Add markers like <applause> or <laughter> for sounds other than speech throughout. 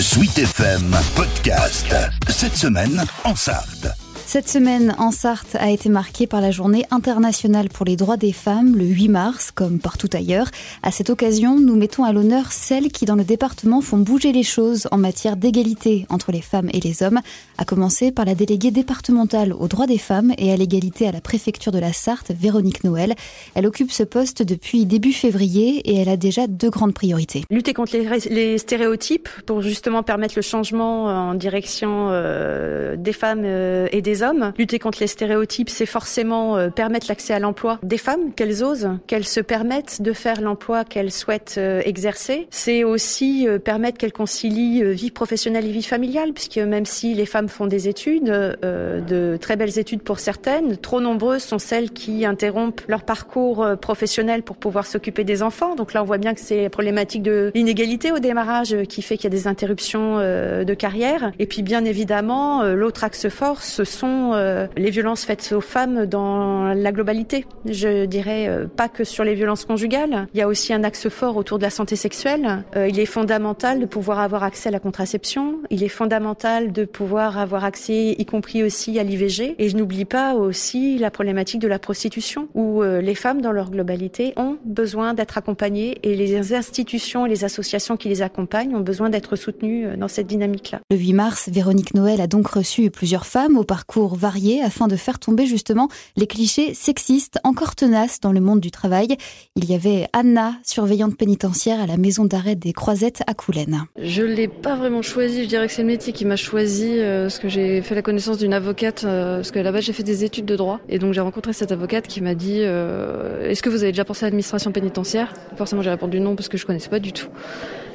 Sweet FM Podcast. Cette semaine en Sarthe. Cette semaine en Sarthe a été marquée par la journée internationale pour les droits des femmes le 8 mars, comme partout ailleurs. À cette occasion, nous mettons à l'honneur celles qui dans le département font bouger les choses en matière d'égalité entre les femmes et les hommes, à commencer par la déléguée départementale aux droits des femmes et à l'égalité à la préfecture de la Sarthe, Véronique Noël. Elle occupe ce poste depuis début février et elle a déjà deux grandes priorités. Lutter contre les, stéréotypes pour justement permettre le changement en direction euh, des femmes euh, et des hommes. Lutter contre les stéréotypes, c'est forcément euh, permettre l'accès à l'emploi des femmes, qu'elles osent, qu'elles se permettent de faire l'emploi qu'elles souhaitent euh, exercer. C'est aussi euh, permettre qu'elles concilient vie professionnelle et vie familiale, puisque même si les femmes font des études, de très belles études pour certaines, trop nombreuses sont celles qui interrompent leur parcours professionnel pour pouvoir s'occuper des enfants. Donc là, on voit bien que c'est problématique de l'inégalité au démarrage qui fait qu'il y a des interruptions de carrière. Et puis, bien évidemment, l'autre axe fort, ce sont euh, les violences faites aux femmes dans la globalité. Je dirais euh, pas que sur les violences conjugales. Il y a aussi un axe fort autour de la santé sexuelle. Euh, il est fondamental de pouvoir avoir accès à la contraception. Il est fondamental de pouvoir avoir accès, y compris aussi à l'IVG. Et je n'oublie pas aussi la problématique de la prostitution, où les femmes, dans leur globalité, ont besoin d'être accompagnées et les institutions et les associations qui les accompagnent ont besoin d'être soutenues dans cette dynamique-là. Le 8 mars, Véronique Noël a donc reçu plusieurs femmes au parcours variés afin de faire tomber justement les clichés sexistes encore tenaces dans le monde du travail. Il y avait Anna, surveillante pénitentiaire à la maison d'arrêt des Croisettes à Coulennes. Je l'ai pas vraiment choisi, je dirais que c'est le métier qui m'a choisi euh, parce que j'ai fait la connaissance d'une avocate euh, parce que là-bas j'ai fait des études de droit et donc j'ai rencontré cette avocate qui m'a dit euh, est-ce que vous avez déjà pensé à l'administration pénitentiaire? Forcément j'ai répondu non parce que je connaissais pas du tout.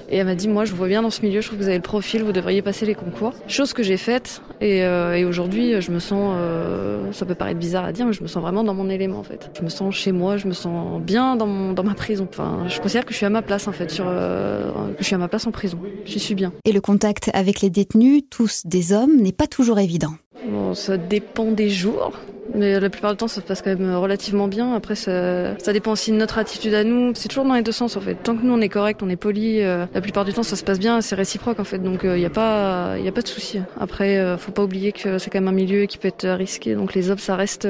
Et elle m'a dit, moi, je vous vois bien dans ce milieu, je trouve que vous avez le profil, vous devriez passer les concours. Chose que j'ai faite. Et, euh, et aujourd'hui, je me sens, euh, ça peut paraître bizarre à dire, mais je me sens vraiment dans mon élément, en fait. Je me sens chez moi, je me sens bien dans, mon, dans ma prison. Enfin, je considère que je suis à ma place, en fait, sur, euh, que je suis à ma place en prison. J'y suis bien. Et le contact avec les détenus, tous des hommes, n'est pas toujours évident. Bon, ça dépend des jours. Mais la plupart du temps, ça se passe quand même relativement bien. Après, ça, dépend aussi de notre attitude à nous. C'est toujours dans les deux sens, en fait. Tant que nous, on est correct, on est poli, euh, la plupart du temps, ça se passe bien, c'est réciproque, en fait. Donc, il euh, n'y a pas, il a pas de souci. Après, euh, faut pas oublier que c'est quand même un milieu qui peut être risqué. Donc, les hommes, ça reste,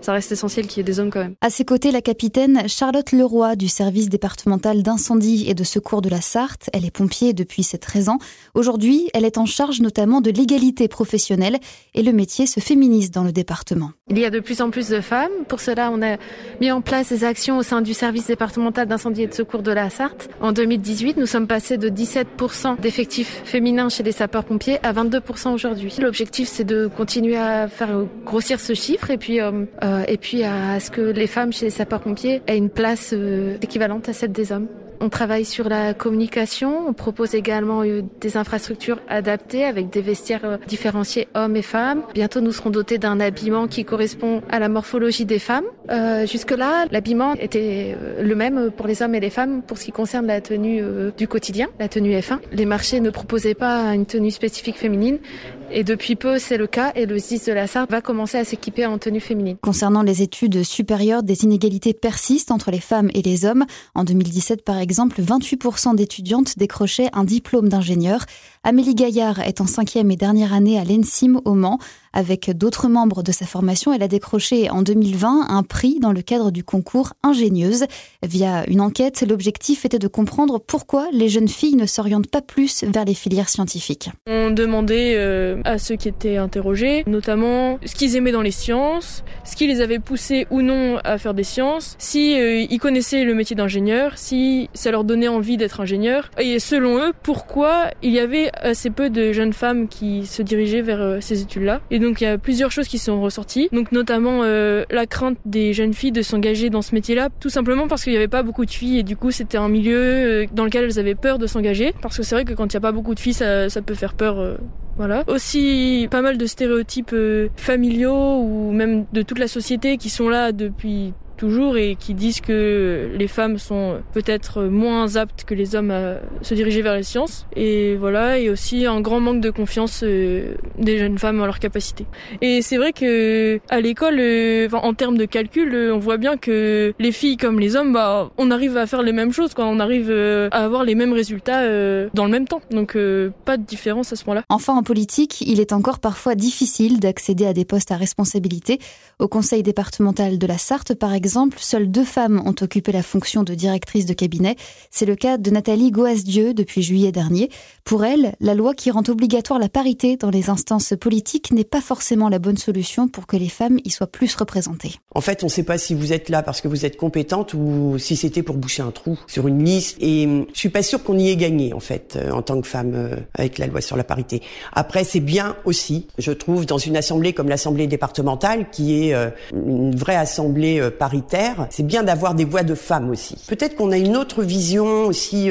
ça reste essentiel qu'il y ait des hommes quand même. À ses côtés, la capitaine Charlotte Leroy du service départemental d'incendie et de secours de la Sarthe. Elle est pompier depuis ses 13 ans. Aujourd'hui, elle est en charge notamment de l'égalité professionnelle le métier se féminise dans le département. Il y a de plus en plus de femmes. Pour cela, on a mis en place des actions au sein du service départemental d'incendie et de secours de la Sarthe. En 2018, nous sommes passés de 17% d'effectifs féminins chez les sapeurs-pompiers à 22% aujourd'hui. L'objectif, c'est de continuer à faire grossir ce chiffre et puis, euh, euh, et puis à ce que les femmes chez les sapeurs-pompiers aient une place euh, équivalente à celle des hommes. On travaille sur la communication. On propose également euh, des infrastructures adaptées avec des vestiaires euh, différenciés hommes et femmes. Bientôt, nous serons dotés d'un habillement qui correspond à la morphologie des femmes. Euh, Jusque-là, l'habillement était euh, le même pour les hommes et les femmes pour ce qui concerne la tenue du quotidien, la tenue F1. Les marchés ne proposaient pas une tenue spécifique féminine et depuis peu, c'est le cas et le SDIS de la Sarthe va commencer à s'équiper en tenue féminine. Concernant les études supérieures, des inégalités persistent entre les femmes et les hommes. En 2017, par exemple, 28% d'étudiantes décrochaient un diplôme d'ingénieur. Amélie Gaillard est en cinquième et dernière année à l'ENSIM au Mans. Avec d'autres membres de sa formation, elle a décroché en 2020 un prix dans le cadre du concours Ingénieuse. Via une enquête, l'objectif était de comprendre pourquoi les jeunes filles ne s'orientent pas plus vers les filières scientifiques. On demandait euh, à ceux qui étaient interrogés, notamment ce qu'ils aimaient dans les sciences, ce qui les avait poussés ou non à faire des sciences, si euh, ils connaissaient le métier d'ingénieur, si ça leur donnait envie d'être ingénieur, et selon eux, pourquoi il y avait assez peu de jeunes femmes qui se dirigeaient vers euh, ces études-là donc il y a plusieurs choses qui sont ressorties, donc notamment euh, la crainte des jeunes filles de s'engager dans ce métier-là, tout simplement parce qu'il n'y avait pas beaucoup de filles et du coup c'était un milieu euh, dans lequel elles avaient peur de s'engager, parce que c'est vrai que quand il n'y a pas beaucoup de filles, ça, peut faire peur. Euh, voilà. Aussi pas mal de stéréotypes familiaux ou même de toute la société qui sont là depuis toujours et qui disent que les femmes sont peut-être moins aptes que les hommes à se diriger vers les sciences. Et voilà, et aussi un grand manque de confiance euh, des jeunes femmes en leurs capacités. Et c'est vrai que à l'école, euh, en termes de calcul, euh, on voit bien que les filles comme les hommes, bah, on arrive à faire les mêmes choses, quoi. On arrive à avoir les mêmes résultats dans le même temps. Donc pas de différence à ce moment-là. Enfin, en politique, il est encore parfois difficile d'accéder à des postes à responsabilité. Au conseil départemental de la Sarthe, par exemple, seules deux femmes ont occupé la fonction de directrice de cabinet. C'est le cas de Nathalie Goasdieu depuis juillet dernier. Pour elle, la loi qui rend obligatoire la parité dans les instances politiques n'est pas forcément la bonne solution pour que les femmes y soient plus représentées. En fait, on ne sait pas si vous êtes là parce que vous êtes compétente ou si c'était pour boucher un trou sur une liste. Et hum, je suis pas sûre qu'on y ait gagné en fait euh, en tant que femme euh, avec la loi sur la parité. Après, c'est bien aussi, je trouve, dans une assemblée comme l'assemblée départementale, qui est euh, une vraie assemblée paritaire, c'est bien d'avoir des voix de femmes aussi. Peut-être qu'on a une autre vision aussi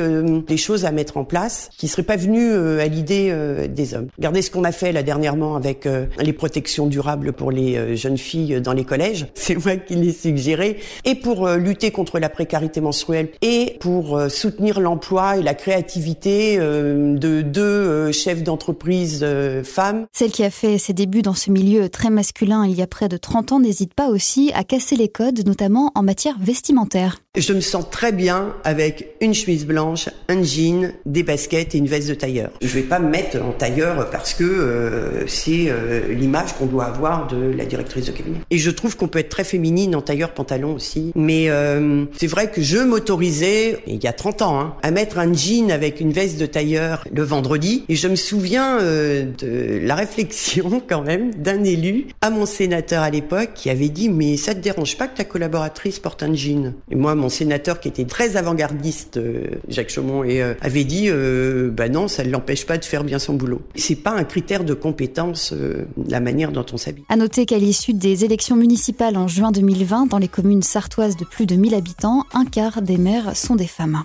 des choses à mettre en place qui serait pas venue à l'idée des hommes. Regardez ce qu'on a fait là dernièrement avec les protections durables pour les jeunes filles dans les collèges. <laughs> C'est moi qui l'ai suggéré. Et pour lutter contre la précarité menstruelle et pour soutenir l'emploi et la créativité de deux chefs d'entreprise femmes. Celle qui a fait ses débuts dans ce milieu très masculin il y a près de 30 ans n'hésite pas aussi à casser les codes, notamment en matière vestimentaire. Je me sens très bien avec une chemise blanche, un jean, des baskets et une veste de tailleur. Je vais pas me mettre en tailleur parce que euh, c'est euh, l'image qu'on doit avoir de la directrice de cabinet. Et je trouve qu'on peut être très féminine en tailleur pantalon aussi. Mais euh, c'est vrai que je m'autorisais, il y a 30 ans, hein, à mettre un jean avec une veste de tailleur le vendredi. Et je me souviens de la réflexion <laughs> quand même d'un élu à mon sénateur à l'époque qui avait dit mais ça te dérange pas que ta collaboratrice porte un jean Et moi mon sénateur qui était très avant-gardiste, euh, Jacques Chaumont, et, euh, avait dit euh, bah non, ça ne l'empêche pas de faire bien son boulot. C'est pas un critère de compétence la manière dont on s'habille. À noter qu'à l'issue des élections municipales en juin 2020, dans les communes sartoises de plus de 1000 habitants, un quart des maires sont des femmes.